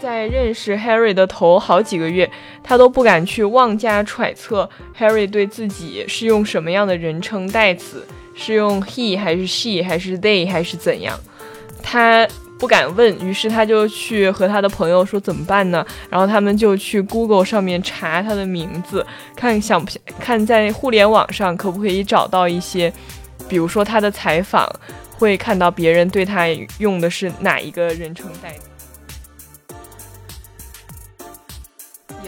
在认识 Harry 的头好几个月，他都不敢去妄加揣测 Harry 对自己是用什么样的人称代词，是用 he 还是 she 还是 they 还是怎样，他不敢问，于是他就去和他的朋友说怎么办呢？然后他们就去 Google 上面查他的名字，看想不看在互联网上可不可以找到一些，比如说他的采访，会看到别人对他用的是哪一个人称代词。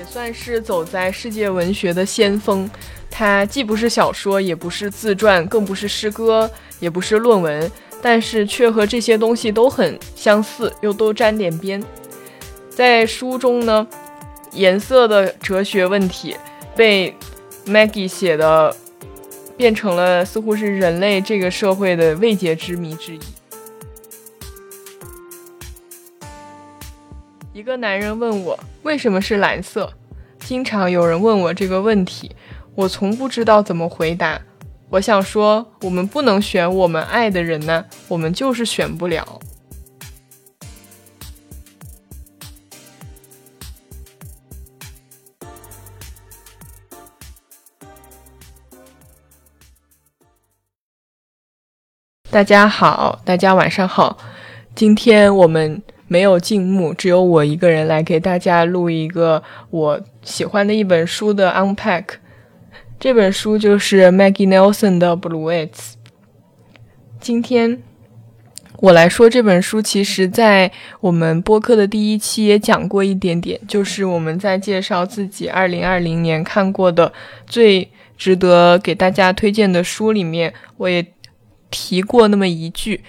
也算是走在世界文学的先锋。它既不是小说，也不是自传，更不是诗歌，也不是论文，但是却和这些东西都很相似，又都沾点边。在书中呢，颜色的哲学问题被 Maggie 写的变成了似乎是人类这个社会的未解之谜之一。一个男人问我为什么是蓝色，经常有人问我这个问题，我从不知道怎么回答。我想说，我们不能选我们爱的人呢，我们就是选不了。大家好，大家晚上好，今天我们。没有静默，只有我一个人来给大家录一个我喜欢的一本书的 unpack。这本书就是 Maggie Nelson 的《Bluets》。今天我来说这本书，其实在我们播客的第一期也讲过一点点，就是我们在介绍自己2020年看过的最值得给大家推荐的书里面，我也提过那么一句。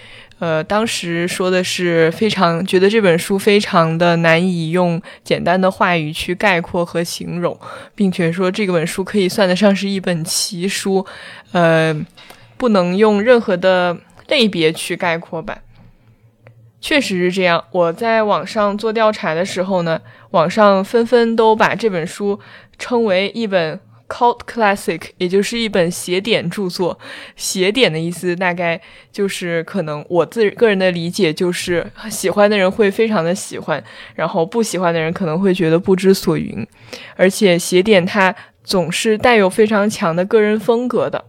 呃，当时说的是非常觉得这本书非常的难以用简单的话语去概括和形容，并且说这本书可以算得上是一本奇书，呃，不能用任何的类别去概括吧。确实是这样。我在网上做调查的时候呢，网上纷纷都把这本书称为一本。Cult classic，也就是一本邪典著作。邪典的意思大概就是可能我自个人的理解就是喜欢的人会非常的喜欢，然后不喜欢的人可能会觉得不知所云。而且邪典它总是带有非常强的个人风格的，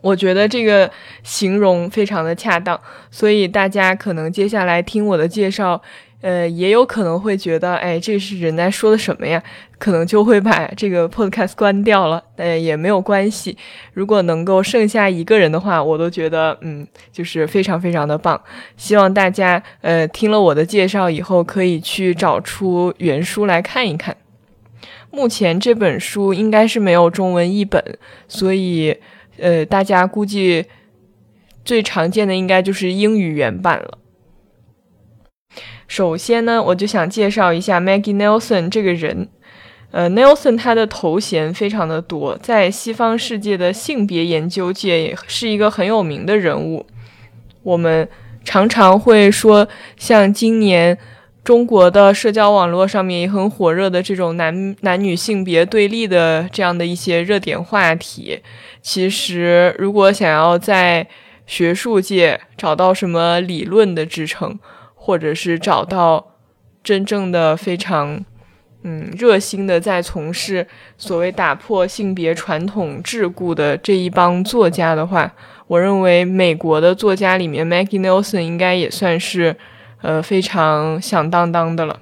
我觉得这个形容非常的恰当。所以大家可能接下来听我的介绍。呃，也有可能会觉得，哎，这是人在说的什么呀？可能就会把这个 podcast 关掉了。呃，也没有关系。如果能够剩下一个人的话，我都觉得，嗯，就是非常非常的棒。希望大家，呃，听了我的介绍以后，可以去找出原书来看一看。目前这本书应该是没有中文译本，所以，呃，大家估计最常见的应该就是英语原版了。首先呢，我就想介绍一下 Maggie Nelson 这个人。呃，Nelson 他的头衔非常的多，在西方世界的性别研究界也是一个很有名的人物。我们常常会说，像今年中国的社交网络上面也很火热的这种男男女性别对立的这样的一些热点话题。其实，如果想要在学术界找到什么理论的支撑，或者是找到真正的非常嗯热心的在从事所谓打破性别传统桎梏的这一帮作家的话，我认为美国的作家里面，Maggie Nelson 应该也算是呃非常响当当的了。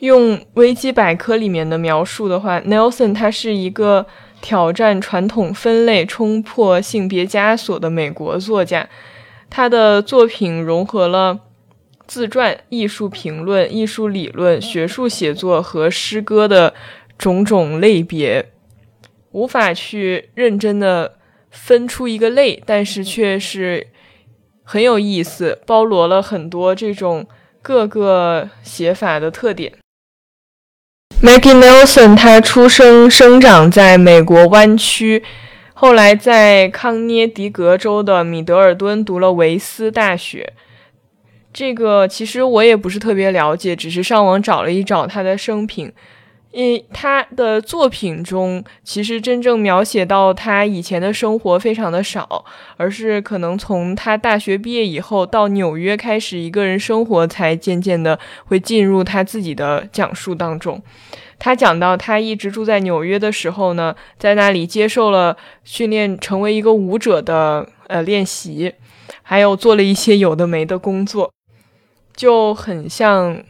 用维基百科里面的描述的话，Nelson 他是一个挑战传统分类、冲破性别枷锁的美国作家。他的作品融合了自传、艺术评论、艺术理论、学术写作和诗歌的种种类别，无法去认真的分出一个类，但是却是很有意思，包罗了很多这种各个写法的特点。Maggie Nelson，他出生生长在美国湾区。后来在康涅狄格州的米德尔顿读了维斯大学，这个其实我也不是特别了解，只是上网找了一找他的生平。因他的作品中，其实真正描写到他以前的生活非常的少，而是可能从他大学毕业以后到纽约开始一个人生活，才渐渐的会进入他自己的讲述当中。他讲到他一直住在纽约的时候呢，在那里接受了训练，成为一个舞者的呃练习，还有做了一些有的没的工作，就很像。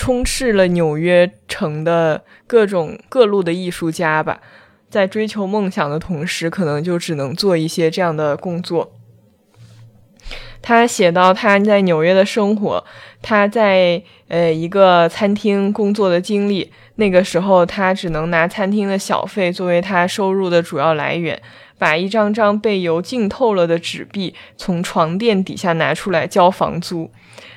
充斥了纽约城的各种各路的艺术家吧，在追求梦想的同时，可能就只能做一些这样的工作。他写到他在纽约的生活，他在呃一个餐厅工作的经历。那个时候，他只能拿餐厅的小费作为他收入的主要来源，把一张张被油浸透了的纸币从床垫底下拿出来交房租。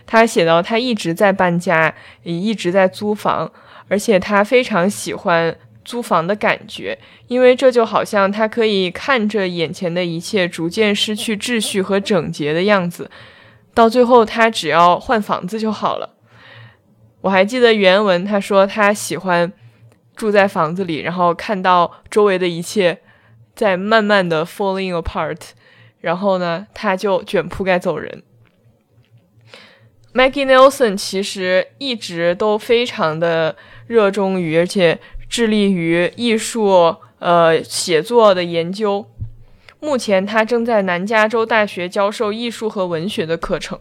他写到，他一直在搬家，也一直在租房，而且他非常喜欢租房的感觉，因为这就好像他可以看着眼前的一切逐渐失去秩序和整洁的样子，到最后他只要换房子就好了。我还记得原文，他说他喜欢住在房子里，然后看到周围的一切在慢慢的 falling apart，然后呢，他就卷铺盖走人。Maggie Nelson 其实一直都非常的热衷于，而且致力于艺术呃写作的研究。目前，他正在南加州大学教授艺术和文学的课程。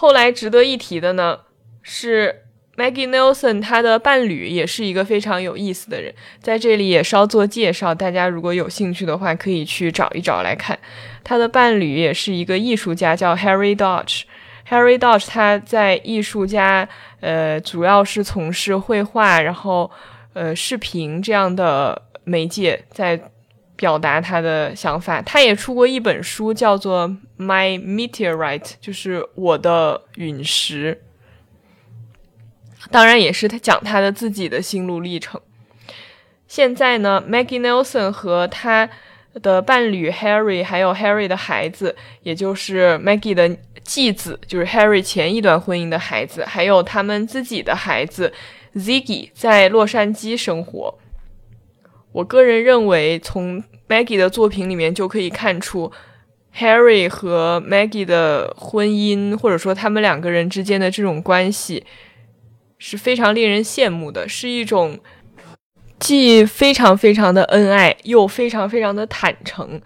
后来值得一提的呢，是 Maggie Nelson 他的伴侣也是一个非常有意思的人，在这里也稍作介绍。大家如果有兴趣的话，可以去找一找来看。他的伴侣也是一个艺术家，叫 Harry Dodge。Harry Dodge 他在艺术家，呃，主要是从事绘画，然后呃视频这样的媒介，在表达他的想法。他也出过一本书，叫做《My Meteorite》，就是我的陨石。当然，也是他讲他的自己的心路历程。现在呢，Maggie Nelson 和他。的伴侣 Harry，还有 Harry 的孩子，也就是 Maggie 的继子，就是 Harry 前一段婚姻的孩子，还有他们自己的孩子 Ziggy，在洛杉矶生活。我个人认为，从 Maggie 的作品里面就可以看出，Harry 和 Maggie 的婚姻，或者说他们两个人之间的这种关系，是非常令人羡慕的，是一种。既非常非常的恩爱，又非常非常的坦诚，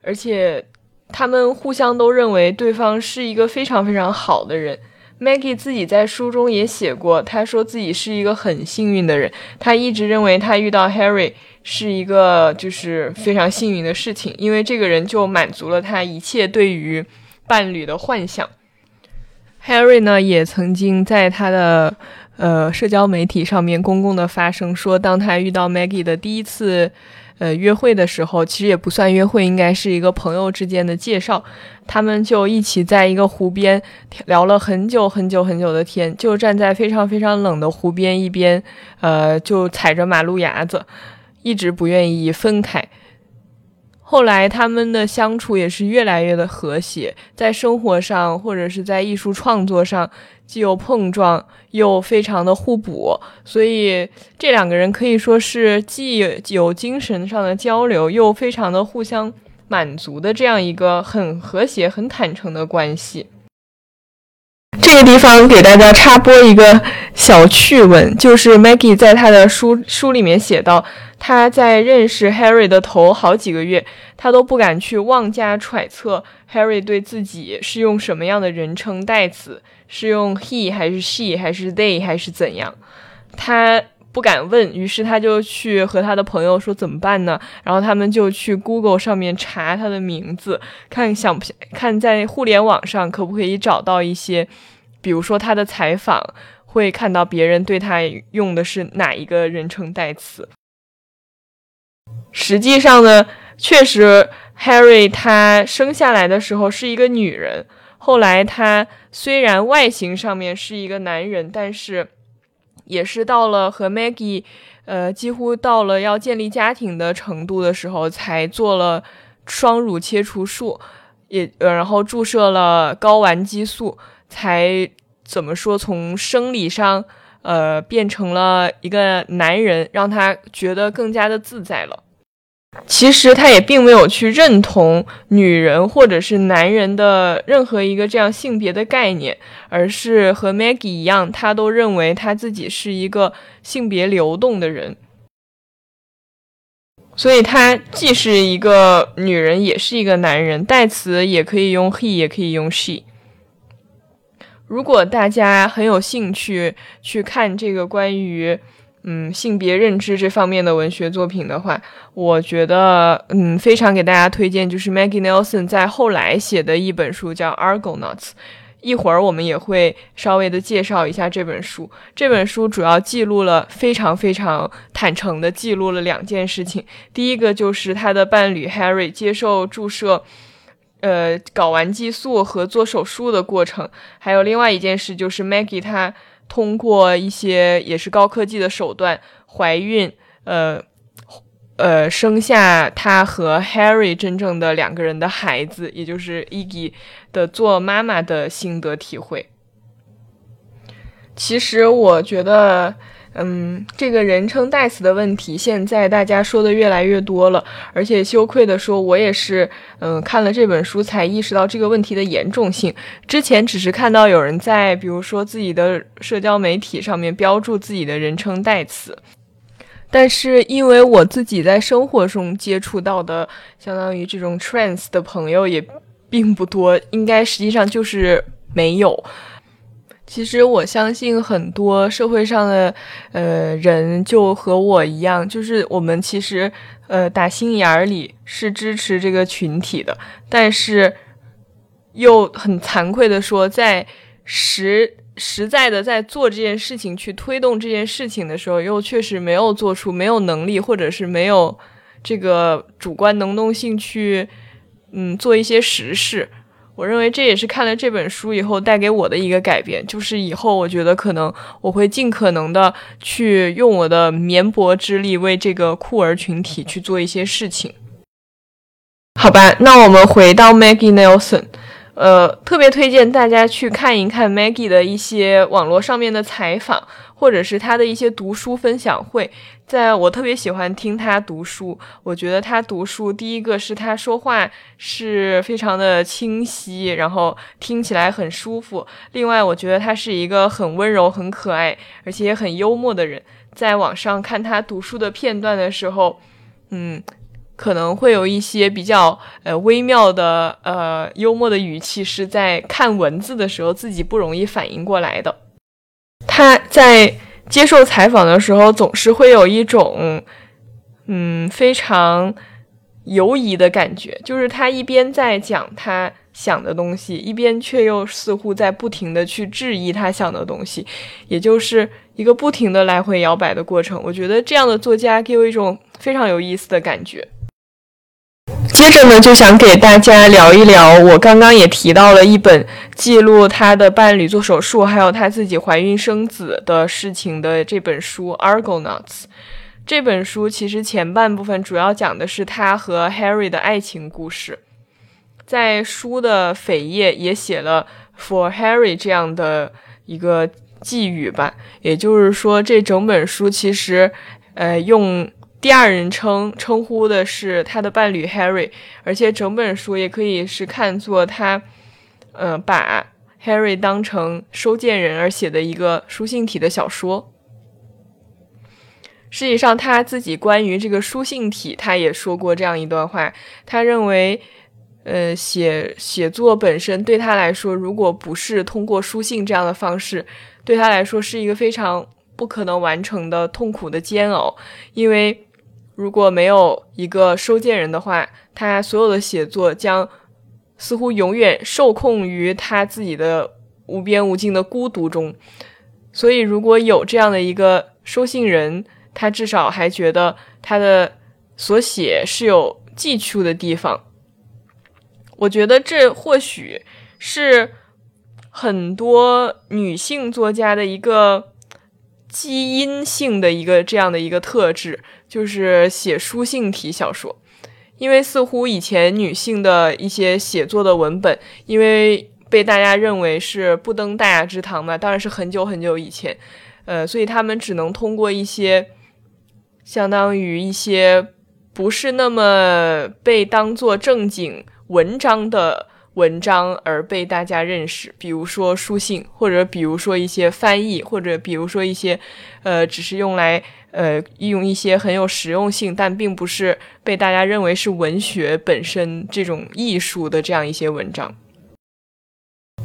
而且他们互相都认为对方是一个非常非常好的人。Maggie 自己在书中也写过，他说自己是一个很幸运的人，他一直认为他遇到 Harry 是一个就是非常幸运的事情，因为这个人就满足了他一切对于伴侣的幻想。Harry 呢，也曾经在他的。呃，社交媒体上面公共的发声说，当他遇到 Maggie 的第一次，呃，约会的时候，其实也不算约会，应该是一个朋友之间的介绍。他们就一起在一个湖边聊了很久很久很久的天，就站在非常非常冷的湖边一边，呃，就踩着马路牙子，一直不愿意分开。后来他们的相处也是越来越的和谐，在生活上或者是在艺术创作上。既有碰撞，又非常的互补，所以这两个人可以说是既有精神上的交流，又非常的互相满足的这样一个很和谐、很坦诚的关系。这个地方给大家插播一个小趣闻，就是 Maggie 在他的书书里面写到，他在认识 Harry 的头好几个月，他都不敢去妄加揣测 Harry 对自己是用什么样的人称代词。是用 he 还是 she 还是 they 还是怎样？他不敢问，于是他就去和他的朋友说怎么办呢？然后他们就去 Google 上面查他的名字，看想不看在互联网上可不可以找到一些，比如说他的采访，会看到别人对他用的是哪一个人称代词。实际上呢，确实 Harry 他生下来的时候是一个女人。后来，他虽然外形上面是一个男人，但是也是到了和 Maggie，呃，几乎到了要建立家庭的程度的时候，才做了双乳切除术，也呃，然后注射了睾丸激素，才怎么说从生理上呃，变成了一个男人，让他觉得更加的自在了。其实他也并没有去认同女人或者是男人的任何一个这样性别的概念，而是和 Maggie 一样，他都认为他自己是一个性别流动的人。所以，他既是一个女人，也是一个男人，代词也可以用 he，也可以用 she。如果大家很有兴趣去看这个关于嗯性别认知这方面的文学作品的话，我觉得嗯非常给大家推荐，就是 Maggie Nelson 在后来写的一本书叫《Argonauts》。一会儿我们也会稍微的介绍一下这本书。这本书主要记录了非常非常坦诚的记录了两件事情。第一个就是他的伴侣 Harry 接受注射。呃，睾丸激素和做手术的过程，还有另外一件事，就是 Maggie 她通过一些也是高科技的手段怀孕，呃呃，生下他和 Harry 真正的两个人的孩子，也就是 Iggy 的做妈妈的心得体会。其实我觉得。嗯，这个人称代词的问题，现在大家说的越来越多了，而且羞愧的说，我也是，嗯，看了这本书才意识到这个问题的严重性。之前只是看到有人在，比如说自己的社交媒体上面标注自己的人称代词，但是因为我自己在生活中接触到的，相当于这种 trans 的朋友也并不多，应该实际上就是没有。其实我相信很多社会上的呃人就和我一样，就是我们其实呃打心眼儿里是支持这个群体的，但是又很惭愧的说，在实实在的在做这件事情去推动这件事情的时候，又确实没有做出没有能力或者是没有这个主观能动性去嗯做一些实事。我认为这也是看了这本书以后带给我的一个改变，就是以后我觉得可能我会尽可能的去用我的绵薄之力为这个酷儿群体去做一些事情。好吧，那我们回到 Maggie Nelson，呃，特别推荐大家去看一看 Maggie 的一些网络上面的采访。或者是他的一些读书分享会，在我特别喜欢听他读书。我觉得他读书，第一个是他说话是非常的清晰，然后听起来很舒服。另外，我觉得他是一个很温柔、很可爱，而且也很幽默的人。在网上看他读书的片段的时候，嗯，可能会有一些比较呃微妙的呃幽默的语气，是在看文字的时候自己不容易反应过来的。他在接受采访的时候，总是会有一种，嗯，非常犹疑的感觉，就是他一边在讲他想的东西，一边却又似乎在不停的去质疑他想的东西，也就是一个不停的来回摇摆的过程。我觉得这样的作家给我一种非常有意思的感觉。接着呢，就想给大家聊一聊，我刚刚也提到了一本记录他的伴侣做手术，还有他自己怀孕生子的事情的这本书《Argonauts》。这本书其实前半部分主要讲的是他和 Harry 的爱情故事，在书的扉页也写了 “For Harry” 这样的一个寄语吧，也就是说，这整本书其实，呃，用。第二人称称呼的是他的伴侣 Harry，而且整本书也可以是看作他，呃，把 Harry 当成收件人而写的一个书信体的小说。实际上，他自己关于这个书信体，他也说过这样一段话。他认为，呃，写写作本身对他来说，如果不是通过书信这样的方式，对他来说是一个非常不可能完成的痛苦的煎熬，因为。如果没有一个收件人的话，他所有的写作将似乎永远受控于他自己的无边无尽的孤独中。所以，如果有这样的一个收信人，他至少还觉得他的所写是有寄出的地方。我觉得这或许是很多女性作家的一个基因性的一个这样的一个特质。就是写书信体小说，因为似乎以前女性的一些写作的文本，因为被大家认为是不登大雅之堂嘛，当然是很久很久以前，呃，所以他们只能通过一些相当于一些不是那么被当做正经文章的。文章而被大家认识，比如说书信，或者比如说一些翻译，或者比如说一些，呃，只是用来呃用一些很有实用性，但并不是被大家认为是文学本身这种艺术的这样一些文章。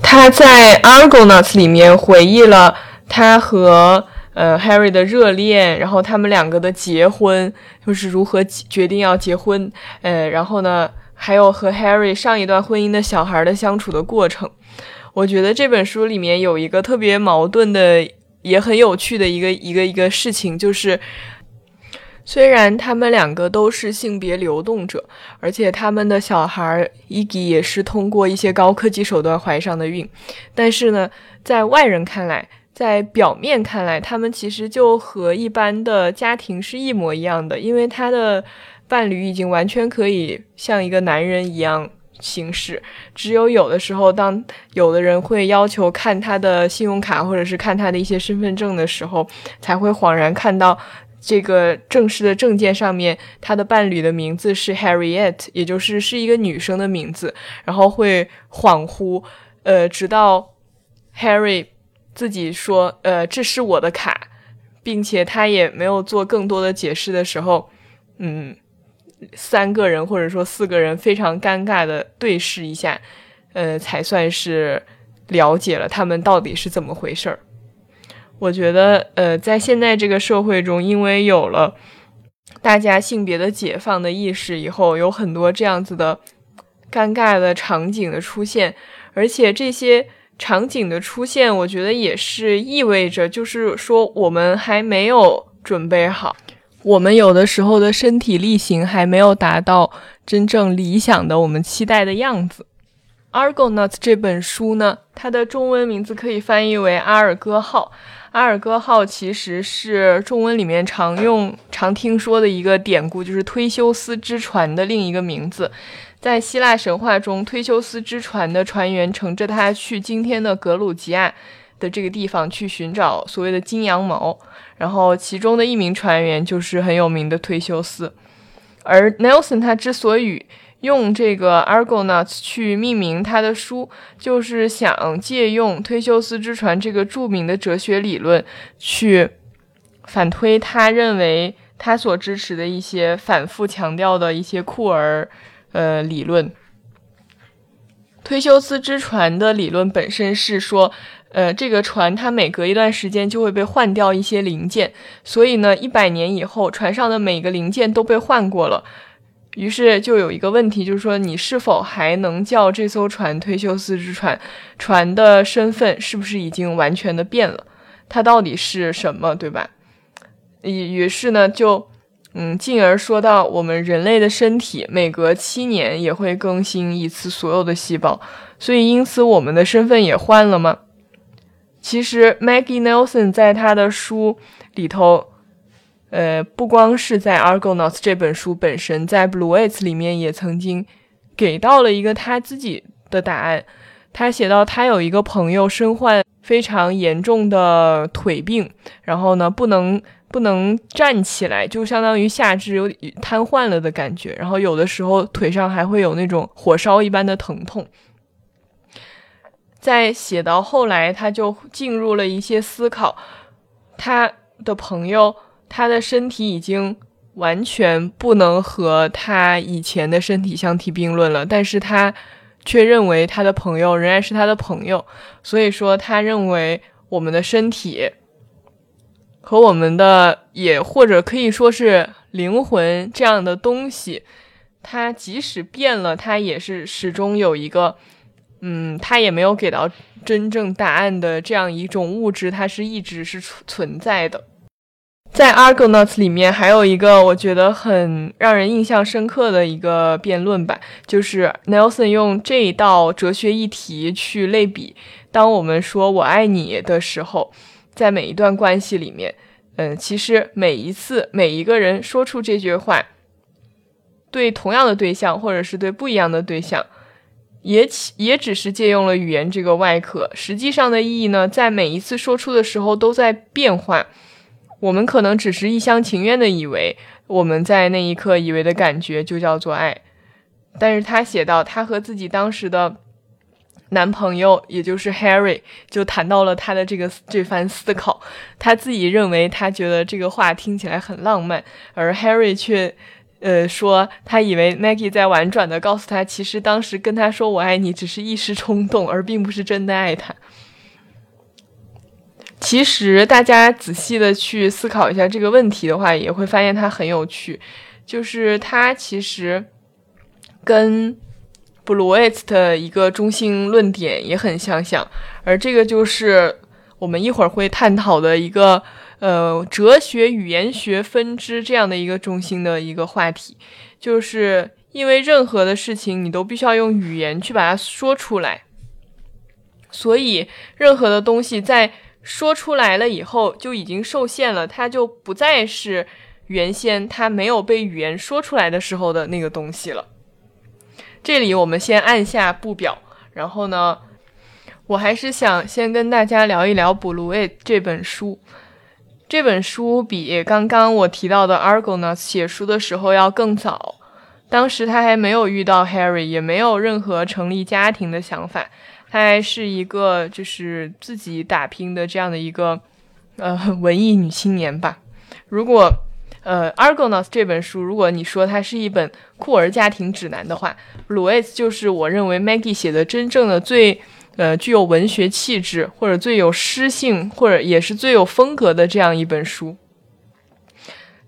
他在《Argonauts》里面回忆了他和呃 Harry 的热恋，然后他们两个的结婚，就是如何决定要结婚，呃，然后呢？还有和 Harry 上一段婚姻的小孩的相处的过程，我觉得这本书里面有一个特别矛盾的，也很有趣的一个一个一个事情，就是虽然他们两个都是性别流动者，而且他们的小孩 Iggy 也是通过一些高科技手段怀上的孕，但是呢，在外人看来，在表面看来，他们其实就和一般的家庭是一模一样的，因为他的。伴侣已经完全可以像一个男人一样行事，只有有的时候，当有的人会要求看他的信用卡或者是看他的一些身份证的时候，才会恍然看到这个正式的证件上面他的伴侣的名字是 Harriet，也就是是一个女生的名字，然后会恍惚，呃，直到 Harry 自己说，呃，这是我的卡，并且他也没有做更多的解释的时候，嗯。三个人或者说四个人非常尴尬的对视一下，呃，才算是了解了他们到底是怎么回事儿。我觉得，呃，在现在这个社会中，因为有了大家性别的解放的意识以后，有很多这样子的尴尬的场景的出现，而且这些场景的出现，我觉得也是意味着，就是说我们还没有准备好。我们有的时候的身体力行还没有达到真正理想的我们期待的样子。《Argonaut》这本书呢，它的中文名字可以翻译为《阿尔戈号》。阿尔戈号其实是中文里面常用、常听说的一个典故，就是忒修斯之船的另一个名字。在希腊神话中，忒修斯之船的船员乘着它去今天的格鲁吉亚。的这个地方去寻找所谓的金羊毛，然后其中的一名船员就是很有名的忒修斯，而 Nelson 他之所以用这个 Argonauts 去命名他的书，就是想借用忒修斯之船这个著名的哲学理论，去反推他认为他所支持的一些反复强调的一些库尔呃理论。忒修斯之船的理论本身是说。呃，这个船它每隔一段时间就会被换掉一些零件，所以呢，一百年以后，船上的每个零件都被换过了。于是就有一个问题，就是说你是否还能叫这艘船“忒修斯之船”？船的身份是不是已经完全的变了？它到底是什么，对吧？于于是呢，就嗯，进而说到我们人类的身体每隔七年也会更新一次所有的细胞，所以因此我们的身份也换了吗？其实，Maggie Nelson 在他的书里头，呃，不光是在《Argonauts》这本书本身，在《Blue Eights》里面也曾经给到了一个他自己的答案。他写到，他有一个朋友身患非常严重的腿病，然后呢，不能不能站起来，就相当于下肢有瘫痪了的感觉，然后有的时候腿上还会有那种火烧一般的疼痛。在写到后来，他就进入了一些思考。他的朋友，他的身体已经完全不能和他以前的身体相提并论了，但是他却认为他的朋友仍然是他的朋友。所以说，他认为我们的身体和我们的，也或者可以说是灵魂这样的东西，它即使变了，它也是始终有一个。嗯，他也没有给到真正答案的这样一种物质，它是一直是存存在的。在《Argonauts》里面还有一个我觉得很让人印象深刻的一个辩论吧，就是 Nelson 用这一道哲学议题去类比：当我们说我爱你的时候，在每一段关系里面，嗯，其实每一次每一个人说出这句话，对同样的对象或者是对不一样的对象。也也只是借用了语言这个外壳，实际上的意义呢，在每一次说出的时候都在变化。我们可能只是一厢情愿的以为，我们在那一刻以为的感觉就叫做爱。但是他写到，他和自己当时的男朋友，也就是 Harry，就谈到了他的这个这番思考。他自己认为，他觉得这个话听起来很浪漫，而 Harry 却。呃，说他以为 Maggie 在婉转的告诉他，其实当时跟他说“我爱你”只是一时冲动，而并不是真的爱他。其实大家仔细的去思考一下这个问题的话，也会发现它很有趣。就是他其实跟 Bluets 的一个中心论点也很相像，而这个就是我们一会儿会探讨的一个。呃，哲学语言学分支这样的一个中心的一个话题，就是因为任何的事情你都必须要用语言去把它说出来，所以任何的东西在说出来了以后就已经受限了，它就不再是原先它没有被语言说出来的时候的那个东西了。这里我们先按下不表，然后呢，我还是想先跟大家聊一聊《布鲁埃》这本书。这本书比刚刚我提到的 Argonauts 写书的时候要更早，当时他还没有遇到 Harry，也没有任何成立家庭的想法，他还是一个就是自己打拼的这样的一个呃文艺女青年吧。如果呃 Argonauts 这本书，如果你说它是一本酷儿家庭指南的话，Louis 就是我认为 Maggie 写的真正的最。呃，具有文学气质，或者最有诗性，或者也是最有风格的这样一本书，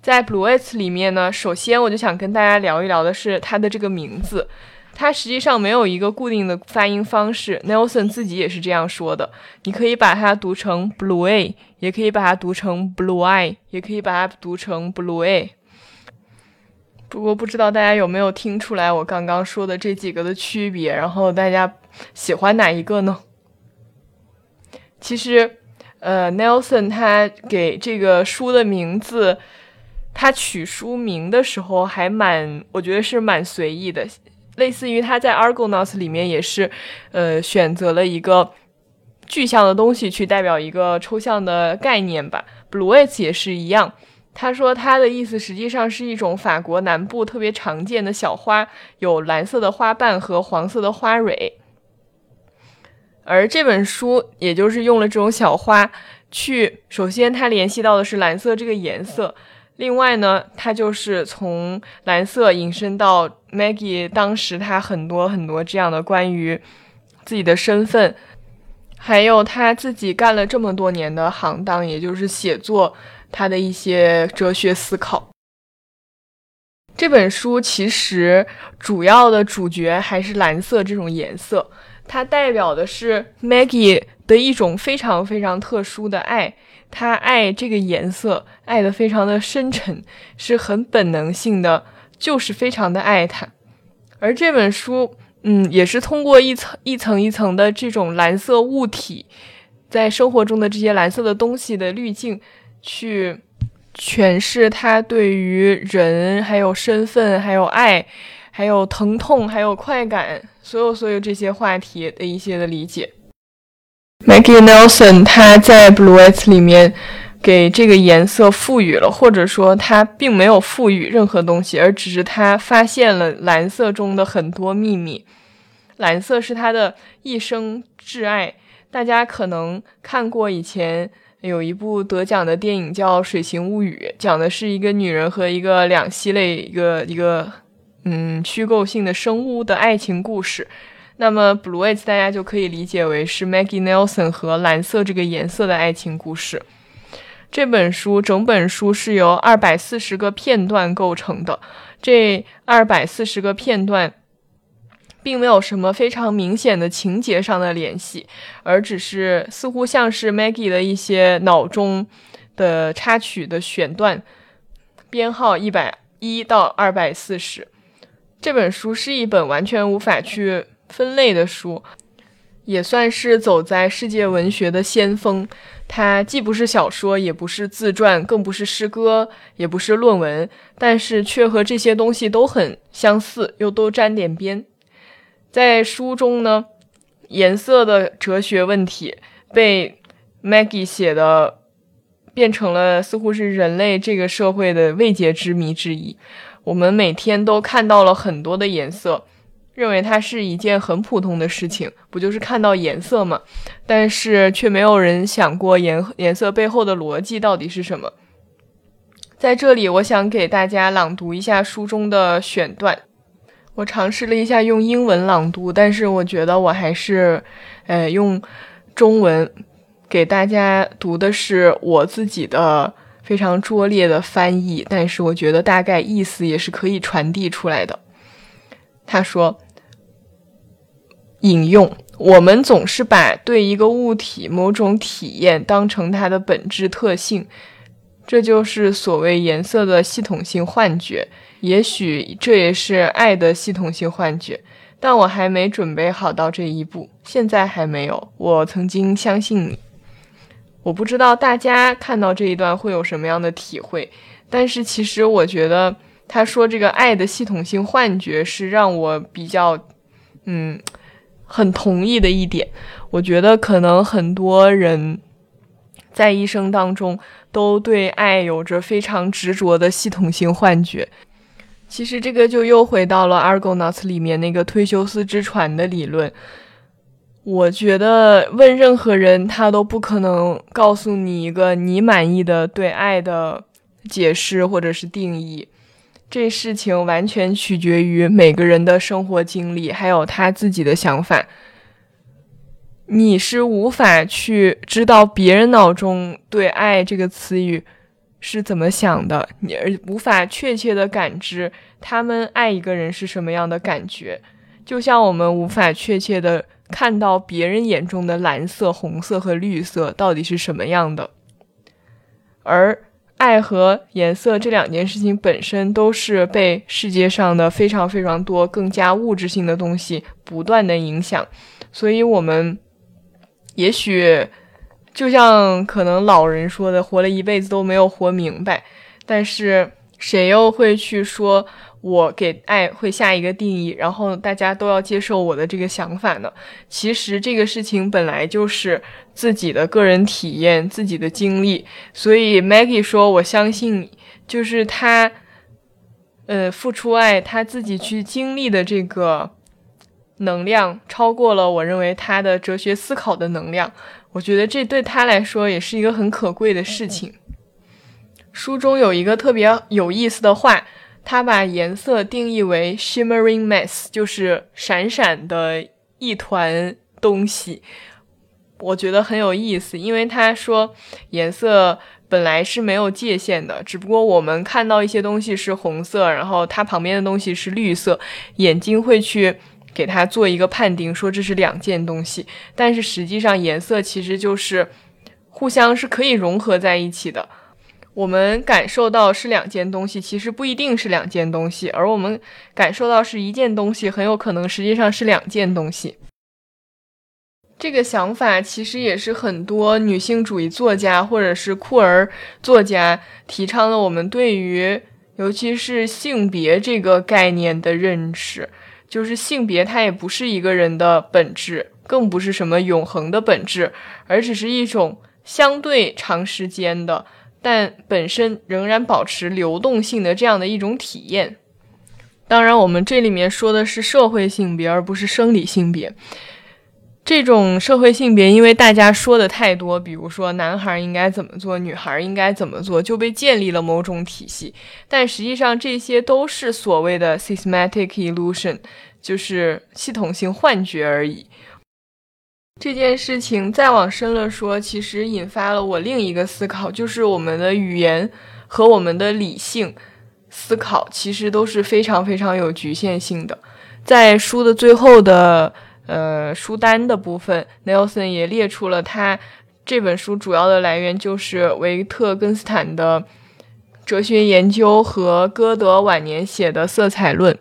在《Bluets》里面呢，首先我就想跟大家聊一聊的是它的这个名字，它实际上没有一个固定的发音方式。Nelson 自己也是这样说的，你可以把它读成 Blue，a，也可以把它读成 Blue Eye，也可以把它读成 Blue a。不过不知道大家有没有听出来我刚刚说的这几个的区别，然后大家。喜欢哪一个呢？其实，呃，Nelson 他给这个书的名字，他取书名的时候还蛮，我觉得是蛮随意的，类似于他在 Argonauts 里面也是，呃，选择了一个具象的东西去代表一个抽象的概念吧。Bluets 也是一样，他说他的意思实际上是一种法国南部特别常见的小花，有蓝色的花瓣和黄色的花蕊。而这本书，也就是用了这种小花去，首先它联系到的是蓝色这个颜色，另外呢，它就是从蓝色引申到 Maggie 当时他很多很多这样的关于自己的身份，还有他自己干了这么多年的行当，也就是写作，他的一些哲学思考。这本书其实主要的主角还是蓝色这种颜色。它代表的是 Maggie 的一种非常非常特殊的爱，她爱这个颜色，爱的非常的深沉，是很本能性的，就是非常的爱它。而这本书，嗯，也是通过一层一层一层的这种蓝色物体，在生活中的这些蓝色的东西的滤镜，去诠释他对于人、还有身份、还有爱。还有疼痛，还有快感，所有所有这些话题的一些的理解。Maggie Nelson 他在 Bluets 里面给这个颜色赋予了，或者说他并没有赋予任何东西，而只是他发现了蓝色中的很多秘密。蓝色是他的一生挚爱。大家可能看过以前有一部得奖的电影叫《水形物语》，讲的是一个女人和一个两栖类一个一个。嗯，虚构性的生物的爱情故事，那么 blue eyes 大家就可以理解为是 Maggie Nelson 和蓝色这个颜色的爱情故事。这本书整本书是由二百四十个片段构成的，这二百四十个片段并没有什么非常明显的情节上的联系，而只是似乎像是 Maggie 的一些脑中的插曲的选段，编号一百一到二百四十。这本书是一本完全无法去分类的书，也算是走在世界文学的先锋。它既不是小说，也不是自传，更不是诗歌，也不是论文，但是却和这些东西都很相似，又都沾点边。在书中呢，颜色的哲学问题被 Maggie 写的变成了似乎是人类这个社会的未解之谜之一。我们每天都看到了很多的颜色，认为它是一件很普通的事情，不就是看到颜色吗？但是却没有人想过颜颜色背后的逻辑到底是什么。在这里，我想给大家朗读一下书中的选段。我尝试了一下用英文朗读，但是我觉得我还是，呃，用中文给大家读的是我自己的非常拙劣的翻译，但是我觉得大概意思也是可以传递出来的。他说：“引用，我们总是把对一个物体某种体验当成它的本质特性，这就是所谓颜色的系统性幻觉。”也许这也是爱的系统性幻觉，但我还没准备好到这一步，现在还没有。我曾经相信你，我不知道大家看到这一段会有什么样的体会，但是其实我觉得他说这个爱的系统性幻觉是让我比较，嗯，很同意的一点。我觉得可能很多人在一生当中都对爱有着非常执着的系统性幻觉。其实这个就又回到了《Argonauts》里面那个忒修斯之船的理论。我觉得问任何人，他都不可能告诉你一个你满意的对爱的解释或者是定义。这事情完全取决于每个人的生活经历，还有他自己的想法。你是无法去知道别人脑中对爱这个词语。是怎么想的？你而无法确切的感知他们爱一个人是什么样的感觉，就像我们无法确切的看到别人眼中的蓝色、红色和绿色到底是什么样的。而爱和颜色这两件事情本身都是被世界上的非常非常多更加物质性的东西不断的影响，所以我们也许。就像可能老人说的，活了一辈子都没有活明白，但是谁又会去说我给爱会下一个定义，然后大家都要接受我的这个想法呢？其实这个事情本来就是自己的个人体验、自己的经历，所以 Maggie 说我相信你，就是他，呃，付出爱，他自己去经历的这个能量，超过了我认为他的哲学思考的能量。我觉得这对他来说也是一个很可贵的事情。书中有一个特别有意思的话，他把颜色定义为 shimmering mass，就是闪闪的一团东西。我觉得很有意思，因为他说颜色本来是没有界限的，只不过我们看到一些东西是红色，然后它旁边的东西是绿色，眼睛会去。给它做一个判定，说这是两件东西，但是实际上颜色其实就是互相是可以融合在一起的。我们感受到是两件东西，其实不一定是两件东西，而我们感受到是一件东西，很有可能实际上是两件东西。这个想法其实也是很多女性主义作家或者是酷儿作家提倡了我们对于尤其是性别这个概念的认识。就是性别，它也不是一个人的本质，更不是什么永恒的本质，而只是一种相对长时间的，但本身仍然保持流动性的这样的一种体验。当然，我们这里面说的是社会性别，而不是生理性别。这种社会性别，因为大家说的太多，比如说男孩应该怎么做，女孩应该怎么做，就被建立了某种体系。但实际上，这些都是所谓的 systematic illusion，就是系统性幻觉而已。这件事情再往深了说，其实引发了我另一个思考，就是我们的语言和我们的理性思考，其实都是非常非常有局限性的。在书的最后的。呃，书单的部分，Nelson 也列出了他这本书主要的来源就是维特根斯坦的哲学研究和歌德晚年写的《色彩论》。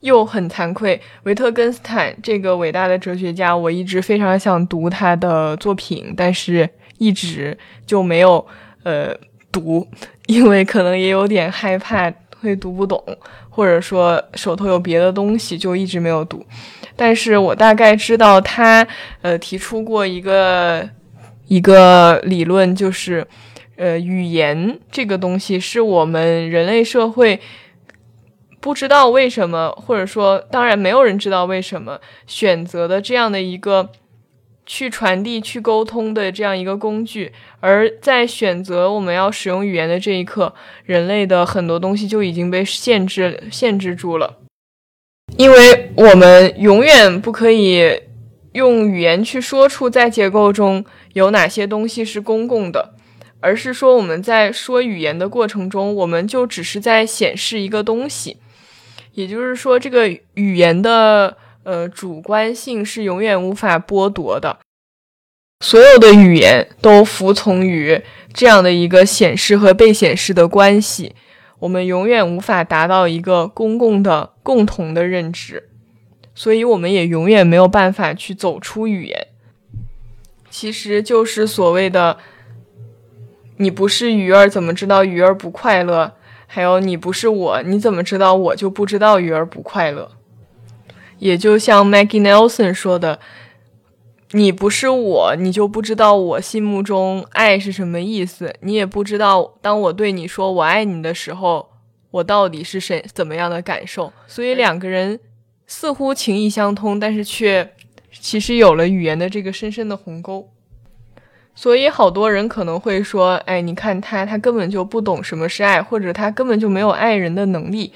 又很惭愧，维特根斯坦这个伟大的哲学家，我一直非常想读他的作品，但是一直就没有呃读，因为可能也有点害怕会读不懂，或者说手头有别的东西就一直没有读。但是我大概知道他呃提出过一个一个理论，就是呃语言这个东西是我们人类社会不知道为什么，或者说当然没有人知道为什么选择的这样的一个。去传递、去沟通的这样一个工具，而在选择我们要使用语言的这一刻，人类的很多东西就已经被限制、限制住了，因为我们永远不可以用语言去说出在结构中有哪些东西是公共的，而是说我们在说语言的过程中，我们就只是在显示一个东西，也就是说，这个语言的。呃，主观性是永远无法剥夺的，所有的语言都服从于这样的一个显示和被显示的关系，我们永远无法达到一个公共的共同的认知，所以我们也永远没有办法去走出语言。其实就是所谓的“你不是鱼儿，怎么知道鱼儿不快乐？”还有“你不是我，你怎么知道我就不知道鱼儿不快乐？”也就像 Maggie Nelson 说的：“你不是我，你就不知道我心目中爱是什么意思。你也不知道，当我对你说我爱你的时候，我到底是谁怎么样的感受。所以两个人似乎情意相通，但是却其实有了语言的这个深深的鸿沟。所以好多人可能会说：‘哎，你看他，他根本就不懂什么是爱，或者他根本就没有爱人的能力。’”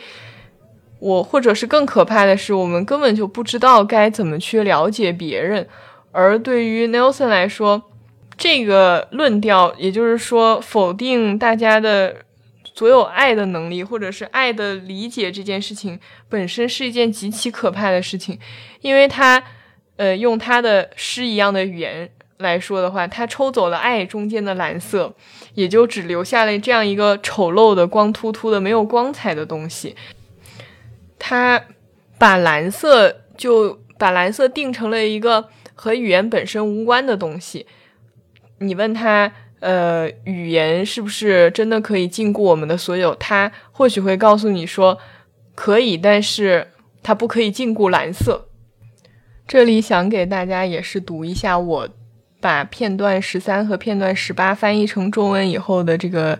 我或者是更可怕的是，我们根本就不知道该怎么去了解别人。而对于 Nelson 来说，这个论调，也就是说否定大家的所有爱的能力，或者是爱的理解这件事情本身是一件极其可怕的事情，因为他，呃，用他的诗一样的语言来说的话，他抽走了爱中间的蓝色，也就只留下了这样一个丑陋的、光秃秃的、没有光彩的东西。他把蓝色就把蓝色定成了一个和语言本身无关的东西。你问他，呃，语言是不是真的可以禁锢我们的所有？他或许会告诉你说可以，但是它不可以禁锢蓝色。这里想给大家也是读一下我把片段十三和片段十八翻译成中文以后的这个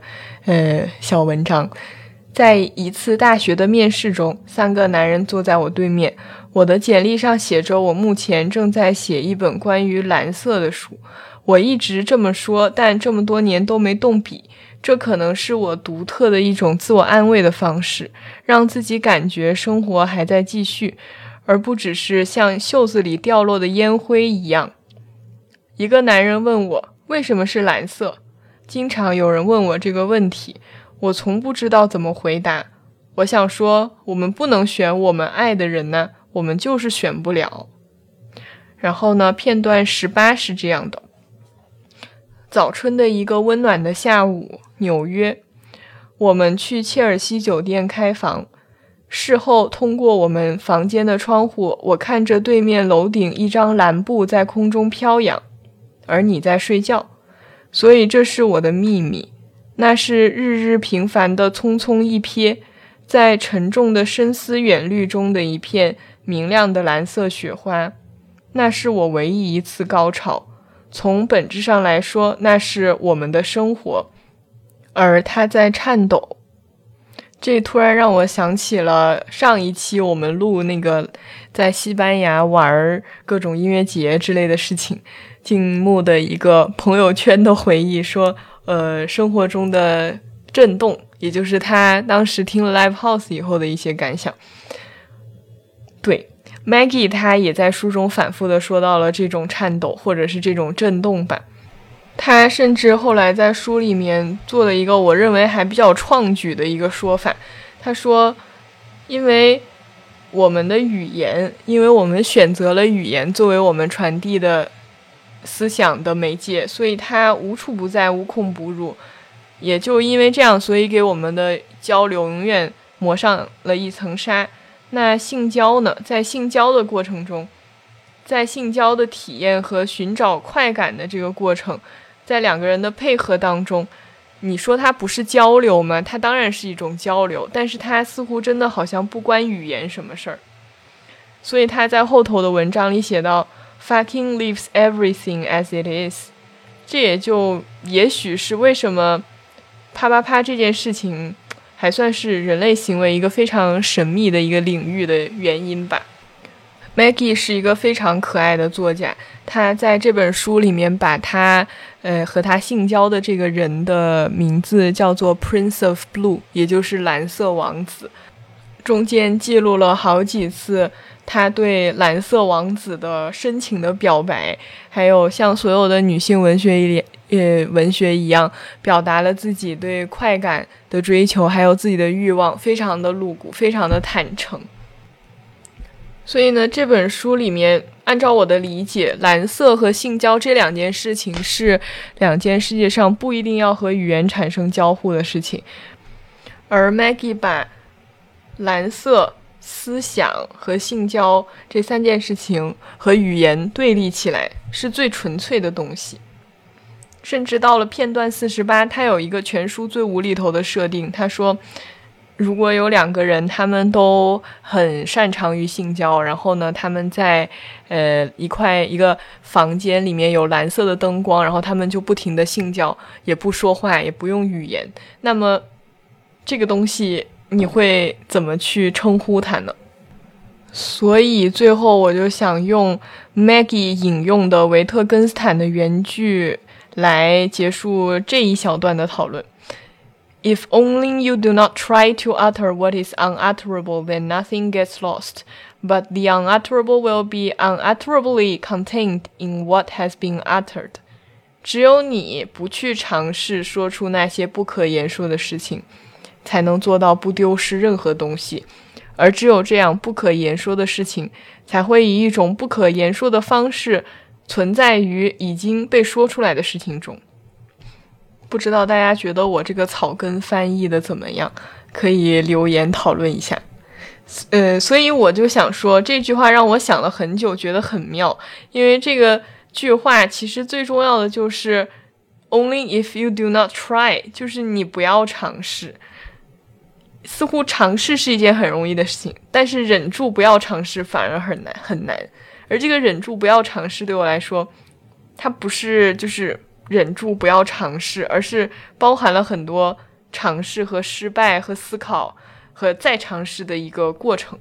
呃小文章。在一次大学的面试中，三个男人坐在我对面。我的简历上写着，我目前正在写一本关于蓝色的书。我一直这么说，但这么多年都没动笔。这可能是我独特的一种自我安慰的方式，让自己感觉生活还在继续，而不只是像袖子里掉落的烟灰一样。一个男人问我为什么是蓝色。经常有人问我这个问题。我从不知道怎么回答。我想说，我们不能选我们爱的人呢，我们就是选不了。然后呢，片段十八是这样的：早春的一个温暖的下午，纽约，我们去切尔西酒店开房。事后，通过我们房间的窗户，我看着对面楼顶一张蓝布在空中飘扬，而你在睡觉。所以，这是我的秘密。那是日日平凡的匆匆一瞥，在沉重的深思远虑中的一片明亮的蓝色雪花。那是我唯一一次高潮。从本质上来说，那是我们的生活，而它在颤抖。这突然让我想起了上一期我们录那个在西班牙玩各种音乐节之类的事情，静穆的一个朋友圈的回忆说。呃，生活中的震动，也就是他当时听了 Live House 以后的一些感想。对，Maggie 他也在书中反复的说到了这种颤抖，或者是这种震动吧。他甚至后来在书里面做了一个我认为还比较创举的一个说法。他说，因为我们的语言，因为我们选择了语言作为我们传递的。思想的媒介，所以它无处不在，无孔不入。也就因为这样，所以给我们的交流永远抹上了一层纱。那性交呢？在性交的过程中，在性交的体验和寻找快感的这个过程，在两个人的配合当中，你说它不是交流吗？它当然是一种交流，但是它似乎真的好像不关语言什么事儿。所以他在后头的文章里写到，“fucking leaves everything as it is”，这也就也许是为什么啪啪啪这件事情还算是人类行为一个非常神秘的一个领域的原因吧。Maggie 是一个非常可爱的作家，他在这本书里面把他呃和他性交的这个人的名字叫做 Prince of Blue，也就是蓝色王子，中间记录了好几次。他对蓝色王子的深情的表白，还有像所有的女性文学一呃文学一样，表达了自己对快感的追求，还有自己的欲望，非常的露骨，非常的坦诚。所以呢，这本书里面，按照我的理解，蓝色和性交这两件事情是两件世界上不一定要和语言产生交互的事情，而 Maggie 把蓝色。思想和性交这三件事情和语言对立起来是最纯粹的东西。甚至到了片段四十八，他有一个全书最无厘头的设定。他说，如果有两个人，他们都很擅长于性交，然后呢，他们在呃一块一个房间里面有蓝色的灯光，然后他们就不停的性交，也不说话，也不用语言。那么这个东西。你会怎么去称呼他呢？所以最后我就想用 Maggie 引用的维特根斯坦的原句来结束这一小段的讨论。If only you do not try to utter what is unutterable, then nothing gets lost. But the unutterable will be unutterably contained in what has been uttered. 只有你不去尝试说出那些不可言说的事情。才能做到不丢失任何东西，而只有这样，不可言说的事情才会以一种不可言说的方式存在于已经被说出来的事情中。不知道大家觉得我这个草根翻译的怎么样？可以留言讨论一下。呃，所以我就想说这句话让我想了很久，觉得很妙，因为这个句话其实最重要的就是 “only if you do not try”，就是你不要尝试。似乎尝试是一件很容易的事情，但是忍住不要尝试反而很难很难。而这个忍住不要尝试对我来说，它不是就是忍住不要尝试，而是包含了很多尝试和失败和思考和再尝试的一个过程。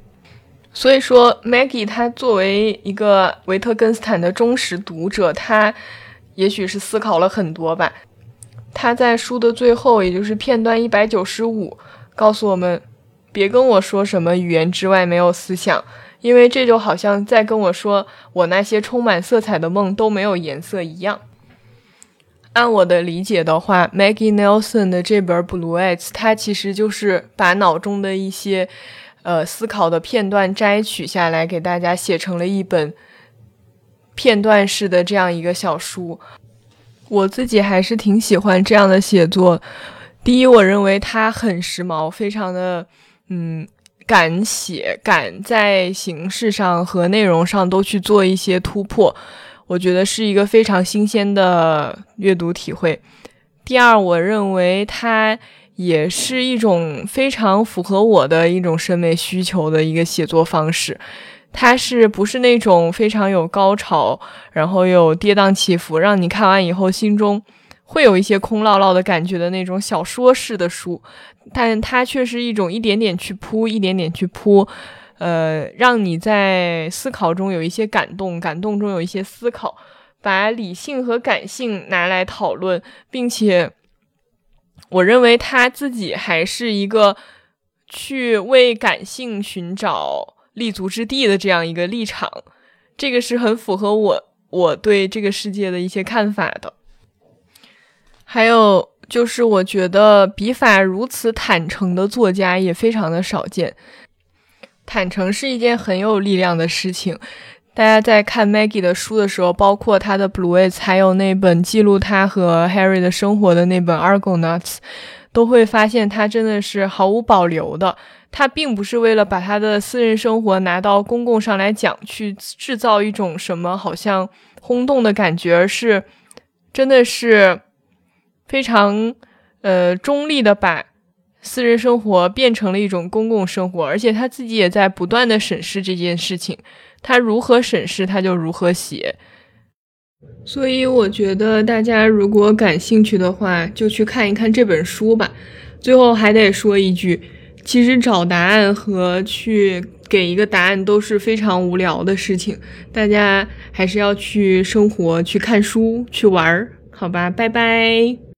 所以说，Maggie 她作为一个维特根斯坦的忠实读者，她也许是思考了很多吧。他在书的最后，也就是片段一百九十五。告诉我们，别跟我说什么语言之外没有思想，因为这就好像在跟我说我那些充满色彩的梦都没有颜色一样。按我的理解的话，Maggie Nelson 的这本《Blue Eyes》，它其实就是把脑中的一些呃思考的片段摘取下来，给大家写成了一本片段式的这样一个小书。我自己还是挺喜欢这样的写作。第一，我认为它很时髦，非常的，嗯，敢写，敢在形式上和内容上都去做一些突破，我觉得是一个非常新鲜的阅读体会。第二，我认为它也是一种非常符合我的一种审美需求的一个写作方式，它是不是那种非常有高潮，然后有跌宕起伏，让你看完以后心中。会有一些空落落的感觉的那种小说式的书，但它却是一种一点点去铺，一点点去铺，呃，让你在思考中有一些感动，感动中有一些思考，把理性和感性拿来讨论，并且，我认为他自己还是一个去为感性寻找立足之地的这样一个立场，这个是很符合我我对这个世界的一些看法的。还有就是，我觉得笔法如此坦诚的作家也非常的少见。坦诚是一件很有力量的事情。大家在看 Maggie 的书的时候，包括他的《Blue Eyes》，还有那本记录他和 Harry 的生活的那本《Argonauts》，都会发现他真的是毫无保留的。他并不是为了把他的私人生活拿到公共上来讲，去制造一种什么好像轰动的感觉，而是真的是。非常，呃，中立的把私人生活变成了一种公共生活，而且他自己也在不断的审视这件事情。他如何审视，他就如何写。所以我觉得大家如果感兴趣的话，就去看一看这本书吧。最后还得说一句，其实找答案和去给一个答案都是非常无聊的事情，大家还是要去生活、去看书、去玩儿，好吧？拜拜。